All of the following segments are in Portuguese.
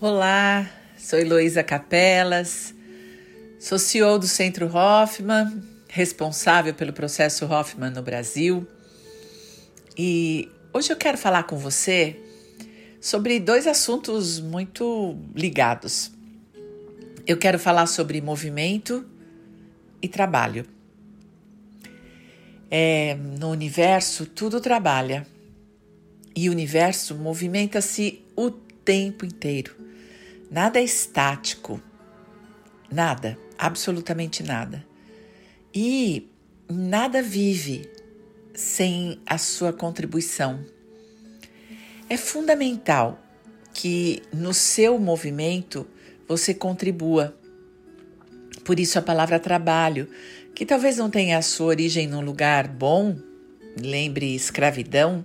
Olá, sou Heloísa Capelas, sou CEO do Centro Hoffman, responsável pelo processo Hoffman no Brasil. E hoje eu quero falar com você sobre dois assuntos muito ligados. Eu quero falar sobre movimento e trabalho. É, no universo, tudo trabalha e o universo movimenta-se o tempo inteiro. Nada é estático. Nada, absolutamente nada. E nada vive sem a sua contribuição. É fundamental que no seu movimento você contribua. Por isso a palavra trabalho, que talvez não tenha a sua origem num lugar bom, lembre escravidão,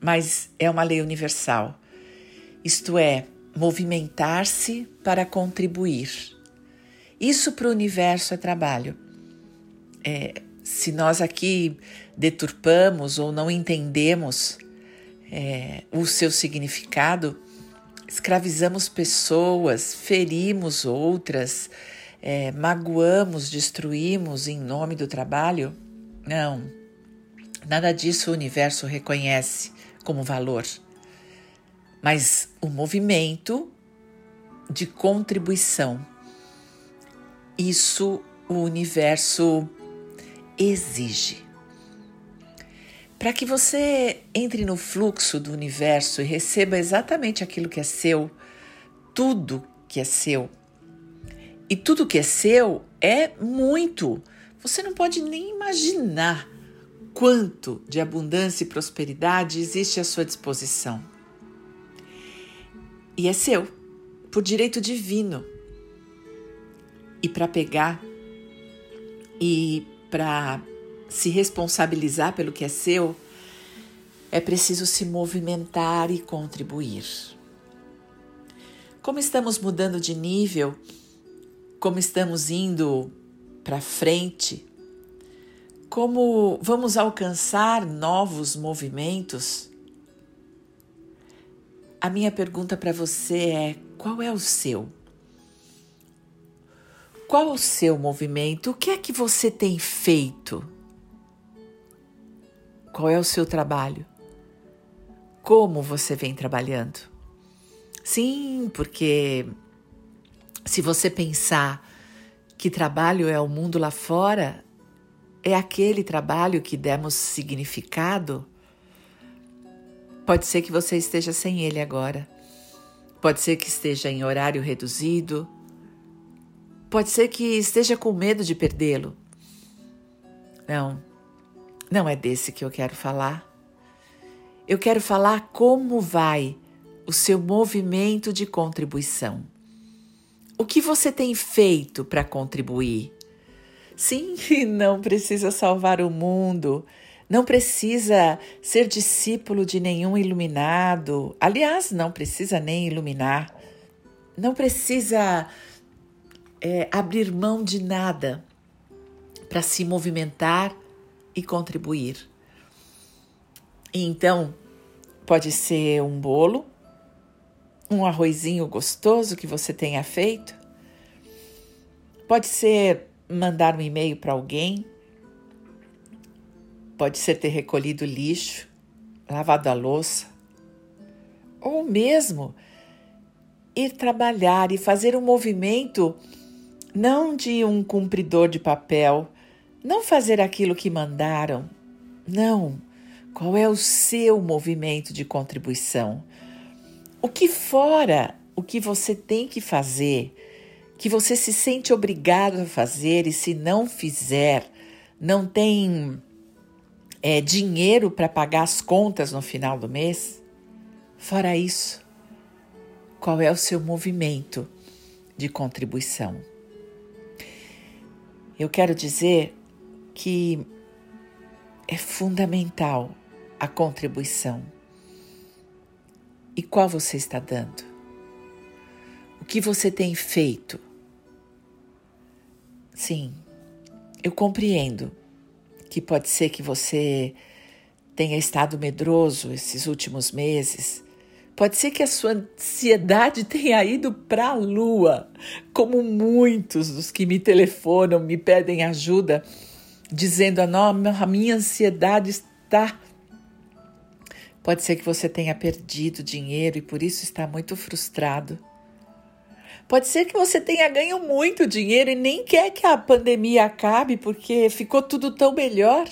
mas é uma lei universal. Isto é, movimentar-se para contribuir. Isso para o universo é trabalho. É, se nós aqui deturpamos ou não entendemos é, o seu significado, escravizamos pessoas, ferimos outras, é, magoamos, destruímos em nome do trabalho? Não, nada disso o universo reconhece como valor, mas o movimento de contribuição. Isso o universo exige. Para que você entre no fluxo do universo e receba exatamente aquilo que é seu, tudo que é seu. E tudo que é seu é muito. Você não pode nem imaginar quanto de abundância e prosperidade existe à sua disposição. E é seu, por direito divino. E para pegar e para se responsabilizar pelo que é seu, é preciso se movimentar e contribuir. Como estamos mudando de nível, como estamos indo para frente, como vamos alcançar novos movimentos? A minha pergunta para você é: qual é o seu? Qual o seu movimento? O que é que você tem feito? Qual é o seu trabalho? Como você vem trabalhando? Sim, porque se você pensar que trabalho é o mundo lá fora, é aquele trabalho que demos significado? Pode ser que você esteja sem ele agora. Pode ser que esteja em horário reduzido. Pode ser que esteja com medo de perdê-lo. Não, não é desse que eu quero falar. Eu quero falar como vai o seu movimento de contribuição. O que você tem feito para contribuir? Sim, não precisa salvar o mundo, não precisa ser discípulo de nenhum iluminado. Aliás, não precisa nem iluminar, não precisa é, abrir mão de nada para se movimentar e contribuir. Então, pode ser um bolo, um arrozinho gostoso que você tenha feito, pode ser mandar um e-mail para alguém, pode ser ter recolhido lixo, lavado a louça, ou mesmo ir trabalhar e fazer um movimento não de um cumpridor de papel, não fazer aquilo que mandaram, não. Qual é o seu movimento de contribuição? O que fora o que você tem que fazer que você se sente obrigado a fazer e se não fizer, não tem é, dinheiro para pagar as contas no final do mês? Fora isso, qual é o seu movimento de contribuição? Eu quero dizer que é fundamental a contribuição. E qual você está dando? O que você tem feito Sim, eu compreendo que pode ser que você tenha estado medroso esses últimos meses, Pode ser que a sua ansiedade tenha ido para a lua, como muitos dos que me telefonam, me pedem ajuda, dizendo: a minha ansiedade está. Pode ser que você tenha perdido dinheiro e por isso está muito frustrado. Pode ser que você tenha ganho muito dinheiro e nem quer que a pandemia acabe porque ficou tudo tão melhor.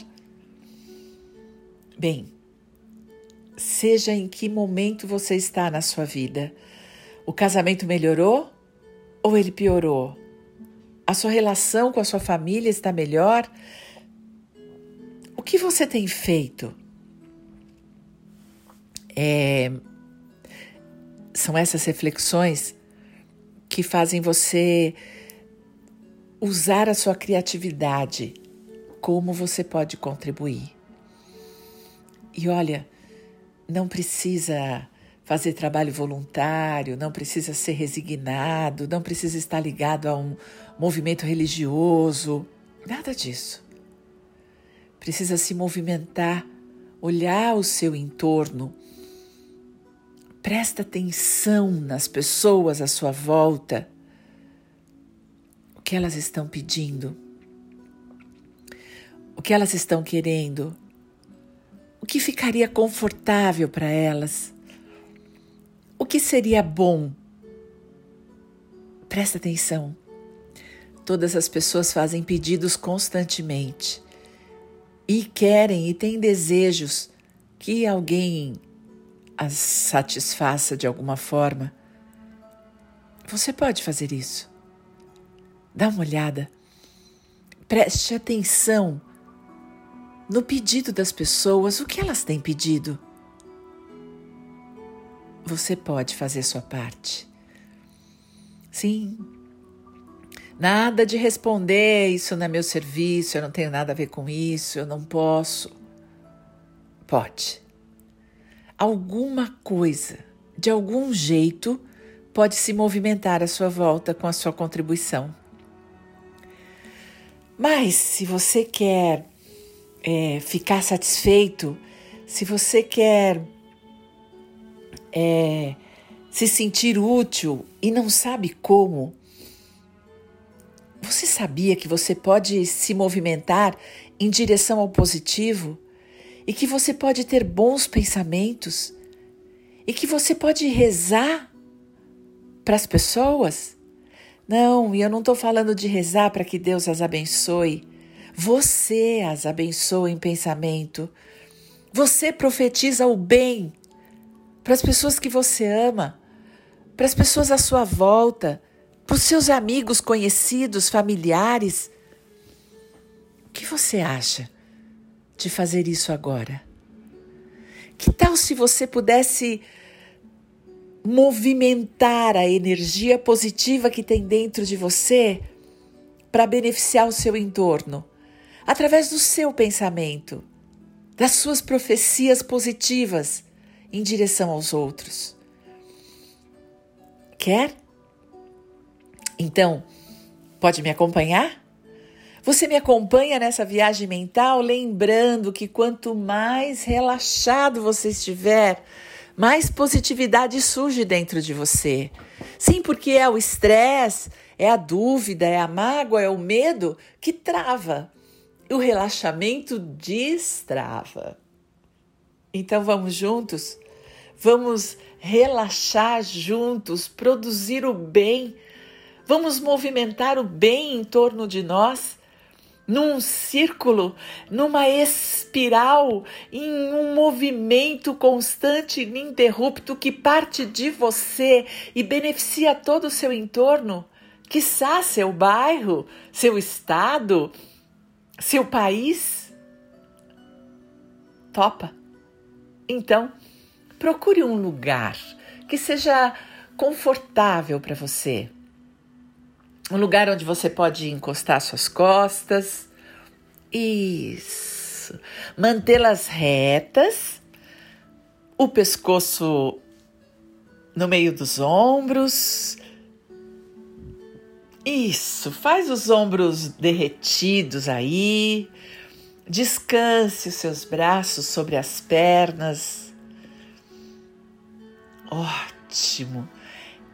Bem, seja em que momento você está na sua vida, o casamento melhorou ou ele piorou? A sua relação com a sua família está melhor? O que você tem feito? É, são essas reflexões que fazem você usar a sua criatividade, como você pode contribuir. E olha, não precisa fazer trabalho voluntário, não precisa ser resignado, não precisa estar ligado a um movimento religioso, nada disso. Precisa se movimentar, olhar o seu entorno Presta atenção nas pessoas à sua volta. O que elas estão pedindo? O que elas estão querendo? O que ficaria confortável para elas? O que seria bom? Presta atenção. Todas as pessoas fazem pedidos constantemente e querem e têm desejos que alguém as satisfaça de alguma forma, você pode fazer isso. Dá uma olhada. Preste atenção no pedido das pessoas, o que elas têm pedido. Você pode fazer sua parte. Sim. Nada de responder, isso não é meu serviço, eu não tenho nada a ver com isso, eu não posso. Pode alguma coisa, de algum jeito, pode se movimentar à sua volta com a sua contribuição. Mas se você quer é, ficar satisfeito, se você quer é, se sentir útil e não sabe como, você sabia que você pode se movimentar em direção ao positivo? E que você pode ter bons pensamentos e que você pode rezar para as pessoas. Não, e eu não estou falando de rezar para que Deus as abençoe. Você as abençoa em pensamento. Você profetiza o bem para as pessoas que você ama, para as pessoas à sua volta, para os seus amigos, conhecidos, familiares. O que você acha? De fazer isso agora? Que tal se você pudesse movimentar a energia positiva que tem dentro de você para beneficiar o seu entorno, através do seu pensamento, das suas profecias positivas em direção aos outros? Quer? Então, pode me acompanhar? Você me acompanha nessa viagem mental, lembrando que quanto mais relaxado você estiver, mais positividade surge dentro de você. Sim, porque é o estresse, é a dúvida, é a mágoa, é o medo que trava. O relaxamento destrava. Então vamos juntos? Vamos relaxar juntos, produzir o bem. Vamos movimentar o bem em torno de nós num círculo, numa espiral, em um movimento constante e ininterrupto que parte de você e beneficia todo o seu entorno, quiçá seu bairro, seu estado, seu país. Topa? Então, procure um lugar que seja confortável para você um lugar onde você pode encostar suas costas. Isso. Mantê-las retas, o pescoço no meio dos ombros. Isso, faz os ombros derretidos aí. Descanse os seus braços sobre as pernas. Ótimo.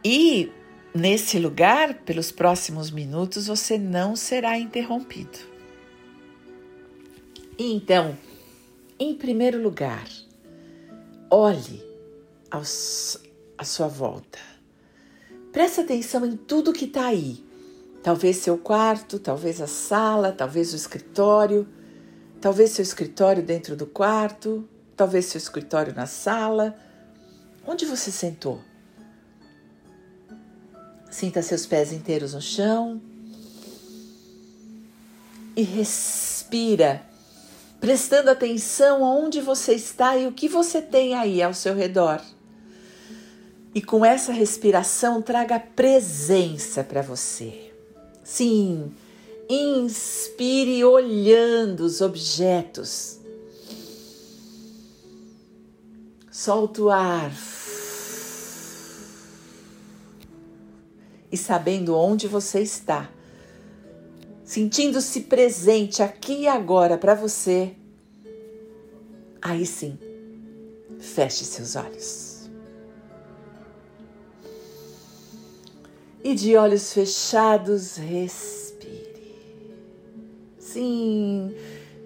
E nesse lugar, pelos próximos minutos, você não será interrompido. Então, em primeiro lugar, olhe à sua volta. Preste atenção em tudo que está aí. Talvez seu quarto, talvez a sala, talvez o escritório, talvez seu escritório dentro do quarto, talvez seu escritório na sala. Onde você sentou? Sinta seus pés inteiros no chão e respira prestando atenção aonde você está e o que você tem aí ao seu redor. E com essa respiração, traga presença para você. Sim, inspire olhando os objetos. Solta o ar. E sabendo onde você está sentindo-se presente aqui e agora para você, aí sim, feche seus olhos. E de olhos fechados, respire. Sim,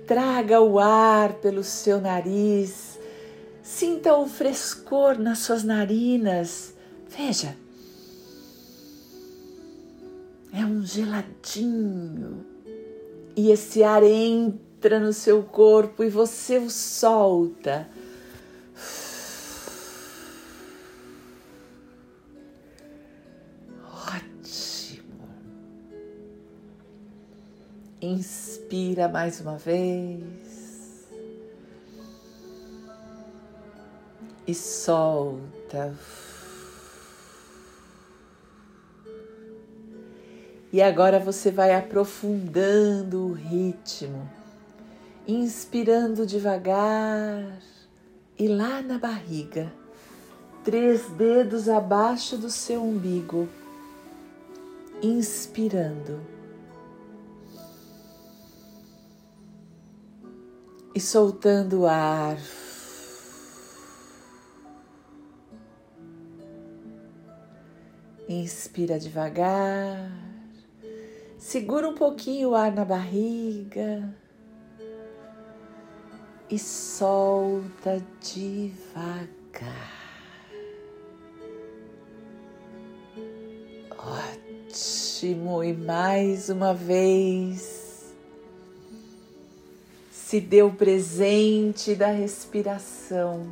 traga o ar pelo seu nariz, sinta o frescor nas suas narinas. Veja, é um geladinho. E esse ar entra no seu corpo e você o solta. Ótimo. Inspira mais uma vez. E solta. E agora você vai aprofundando o ritmo, inspirando devagar e lá na barriga, três dedos abaixo do seu umbigo, inspirando. E soltando o ar. Inspira devagar. Segura um pouquinho o ar na barriga e solta devagar. Ótimo! E mais uma vez se deu presente da respiração.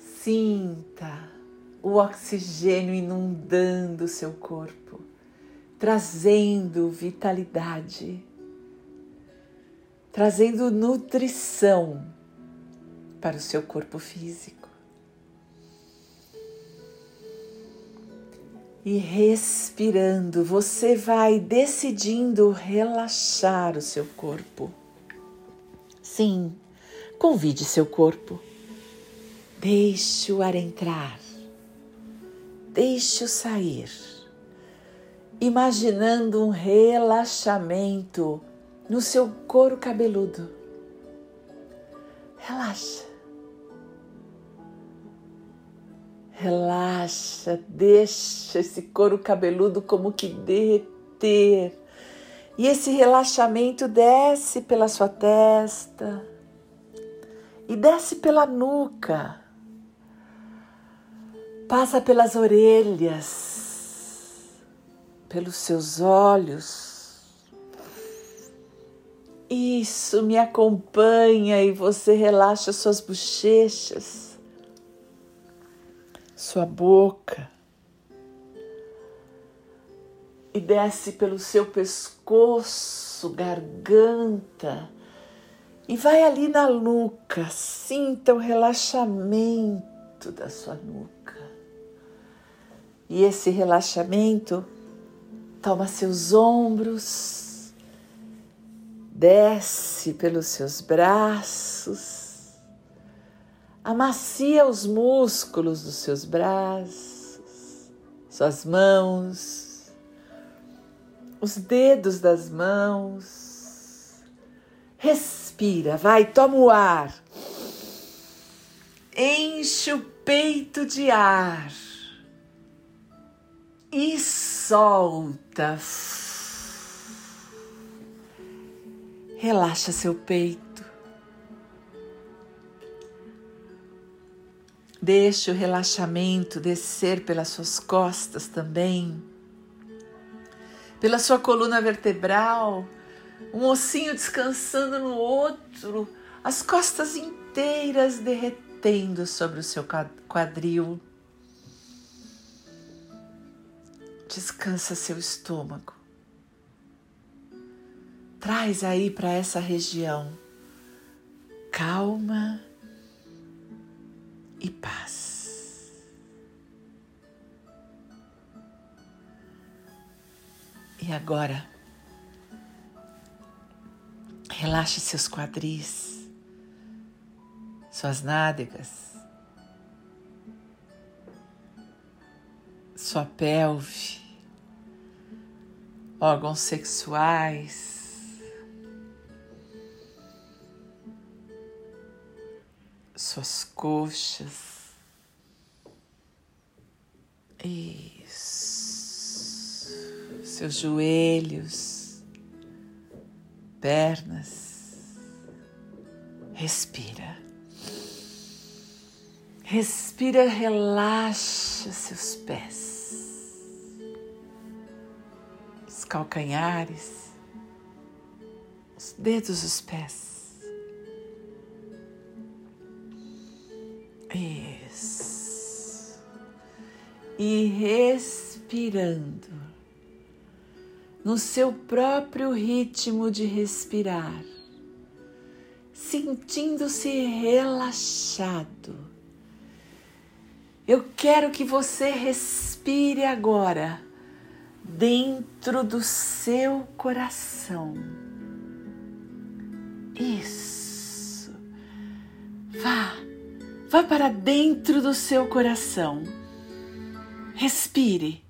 Sinta o oxigênio inundando seu corpo trazendo vitalidade, trazendo nutrição para o seu corpo físico. E respirando, você vai decidindo relaxar o seu corpo. Sim, convide seu corpo. Deixe o ar entrar. Deixe-o sair imaginando um relaxamento no seu couro cabeludo. Relaxa. Relaxa, deixa esse couro cabeludo como que derreter. E esse relaxamento desce pela sua testa e desce pela nuca, passa pelas orelhas, pelos seus olhos. Isso, me acompanha e você relaxa suas bochechas, sua boca e desce pelo seu pescoço, garganta e vai ali na nuca. Sinta o relaxamento da sua nuca. E esse relaxamento Toma seus ombros, desce pelos seus braços, amacia os músculos dos seus braços, suas mãos, os dedos das mãos. Respira, vai, toma o ar. enche o peito de ar e solta. Relaxa seu peito. Deixe o relaxamento descer pelas suas costas também, pela sua coluna vertebral, um ossinho descansando no outro, as costas inteiras derretendo sobre o seu quadril. Descansa seu estômago. Traz aí para essa região calma e paz. E agora, relaxe seus quadris, suas nádegas, sua pelve, órgãos sexuais, suas coxas. Isso. Seus joelhos, pernas. Respira. Respira, relaxa seus pés, calcanhares, os dedos dos pés. Isso. E respirando no seu próprio ritmo de respirar, sentindo-se relaxado. Eu quero que você respire agora dentro do seu coração. Isso. Vá Vá para dentro do seu coração. Respire.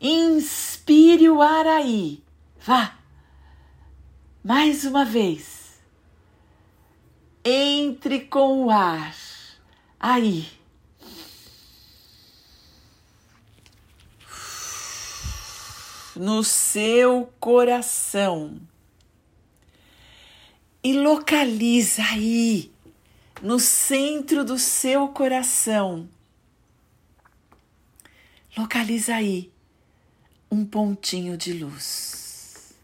Inspire o ar aí. Vá. Mais uma vez. Entre com o ar aí. No seu coração. E localiza aí no centro do seu coração. Localiza aí um pontinho de luz.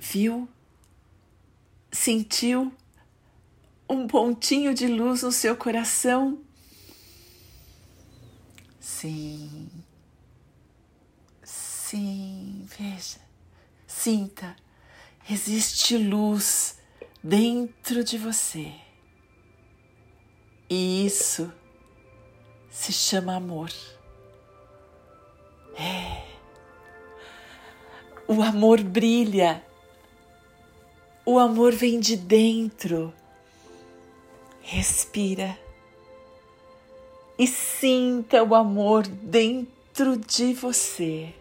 Viu? Sentiu um pontinho de luz no seu coração? Sim. Sim, veja. Sinta existe luz dentro de você. E isso se chama amor. É. O amor brilha. O amor vem de dentro. Respira e sinta o amor dentro de você.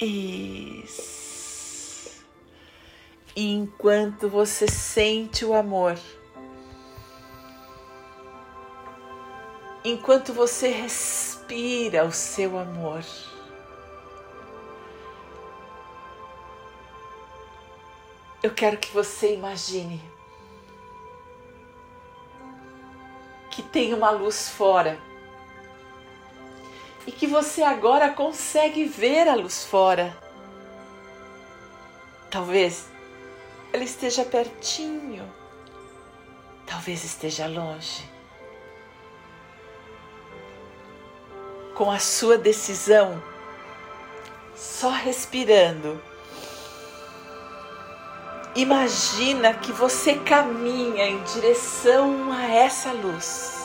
Isso. E enquanto você sente o amor, enquanto você respira o seu amor, eu quero que você imagine que tem uma luz fora e que você agora consegue ver a luz fora. Talvez ela esteja pertinho, talvez esteja longe. Com a sua decisão, só respirando, imagina que você caminha em direção a essa luz.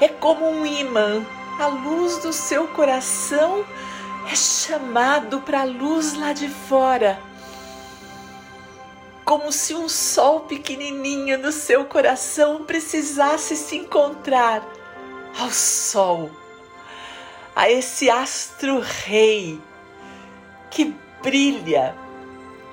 É como um imã, a luz do seu coração é chamado para a luz lá de fora. Como se um sol pequenininho no seu coração precisasse se encontrar ao sol, a esse astro rei que brilha.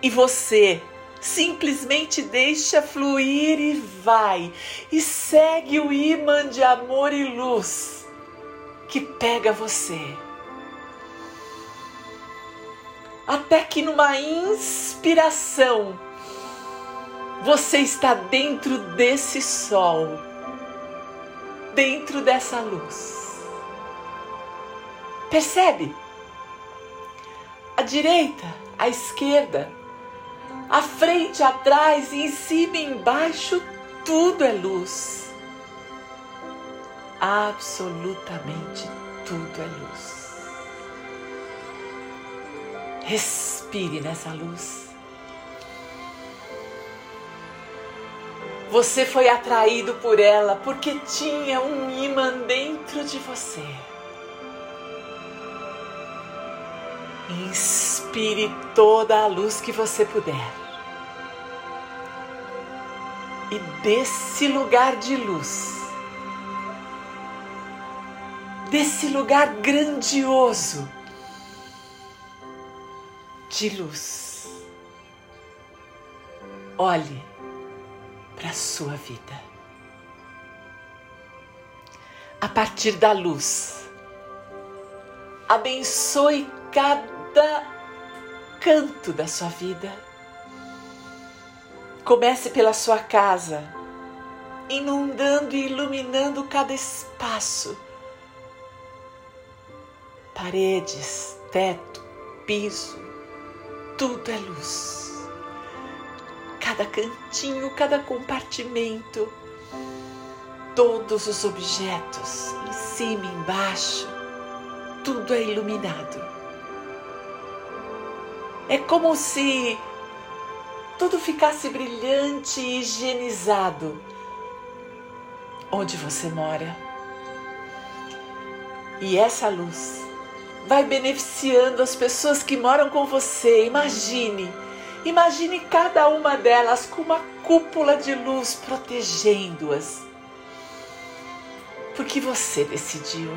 E você Simplesmente deixa fluir e vai, e segue o imã de amor e luz que pega você. Até que numa inspiração você está dentro desse sol, dentro dessa luz. Percebe? A direita, a esquerda, a frente, atrás, em cima e embaixo, tudo é luz. Absolutamente tudo é luz. Respire nessa luz. Você foi atraído por ela porque tinha um imã dentro de você. Inspire toda a luz que você puder. E desse lugar de luz, desse lugar grandioso de luz, olhe para a sua vida. A partir da luz, abençoe cada canto da sua vida. Comece pela sua casa, inundando e iluminando cada espaço. Paredes, teto, piso, tudo é luz cada cantinho, cada compartimento, todos os objetos, em cima embaixo, tudo é iluminado. É como se tudo ficasse brilhante e higienizado onde você mora. E essa luz vai beneficiando as pessoas que moram com você. Imagine Imagine cada uma delas com uma cúpula de luz protegendo-as. Porque você decidiu.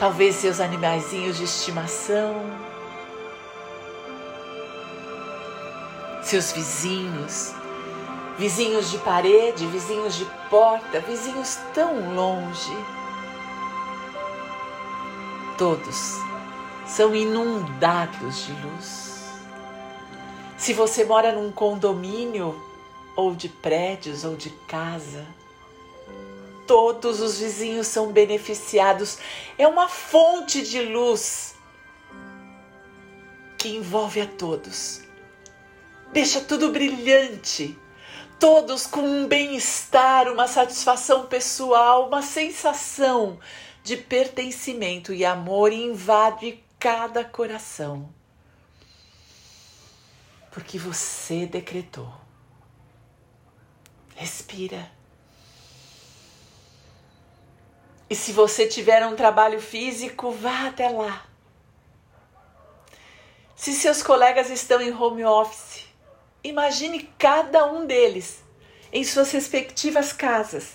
Talvez seus animaizinhos de estimação, seus vizinhos, vizinhos de parede, vizinhos de porta, vizinhos tão longe. Todos são inundados de luz. Se você mora num condomínio, ou de prédios, ou de casa, todos os vizinhos são beneficiados. É uma fonte de luz que envolve a todos. Deixa tudo brilhante, todos com um bem-estar, uma satisfação pessoal, uma sensação de pertencimento e amor invade cada coração porque você decretou. Respira. E se você tiver um trabalho físico, vá até lá. Se seus colegas estão em home office, imagine cada um deles em suas respectivas casas.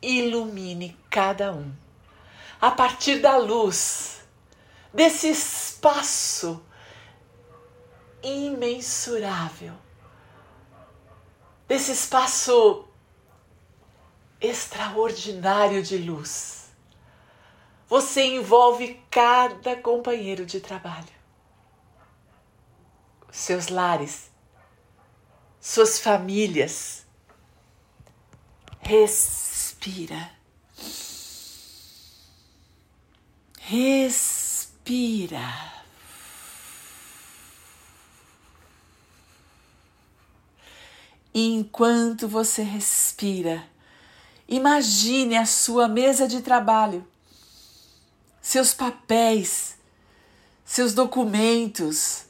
Ilumine cada um a partir da luz desse espaço imensurável, desse espaço extraordinário de luz. Você envolve cada companheiro de trabalho, seus lares, suas famílias. Respira. Respira. E enquanto você respira, imagine a sua mesa de trabalho, seus papéis, seus documentos.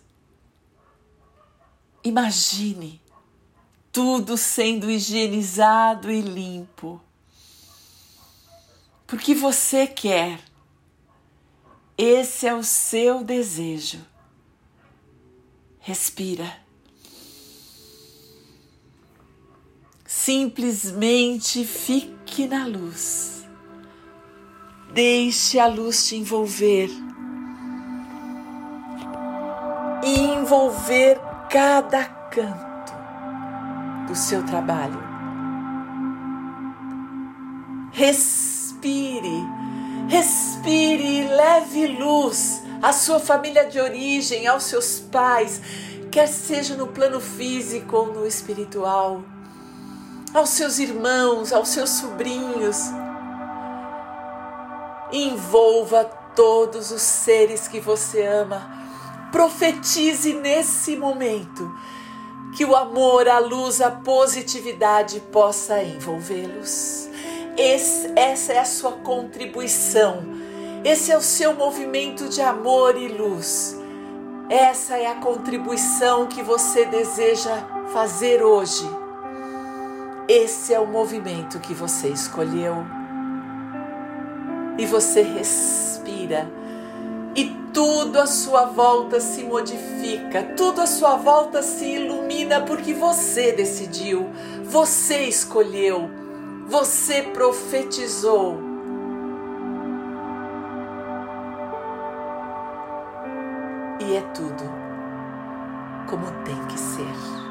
Imagine tudo sendo higienizado e limpo. Porque você quer. Esse é o seu desejo. Respira. Simplesmente fique na luz. Deixe a luz te envolver. envolver cada canto do seu trabalho. Respire, respire e leve luz à sua família de origem, aos seus pais, quer seja no plano físico ou no espiritual, aos seus irmãos, aos seus sobrinhos. Envolva todos os seres que você ama. Profetize nesse momento que o amor, a luz, a positividade possa envolvê-los. essa é a sua contribuição. Esse é o seu movimento de amor e luz. Essa é a contribuição que você deseja fazer hoje. Esse é o movimento que você escolheu. E você respira e tudo à sua volta se modifica, tudo à sua volta se ilumina porque você decidiu, você escolheu, você profetizou. E é tudo como tem que ser.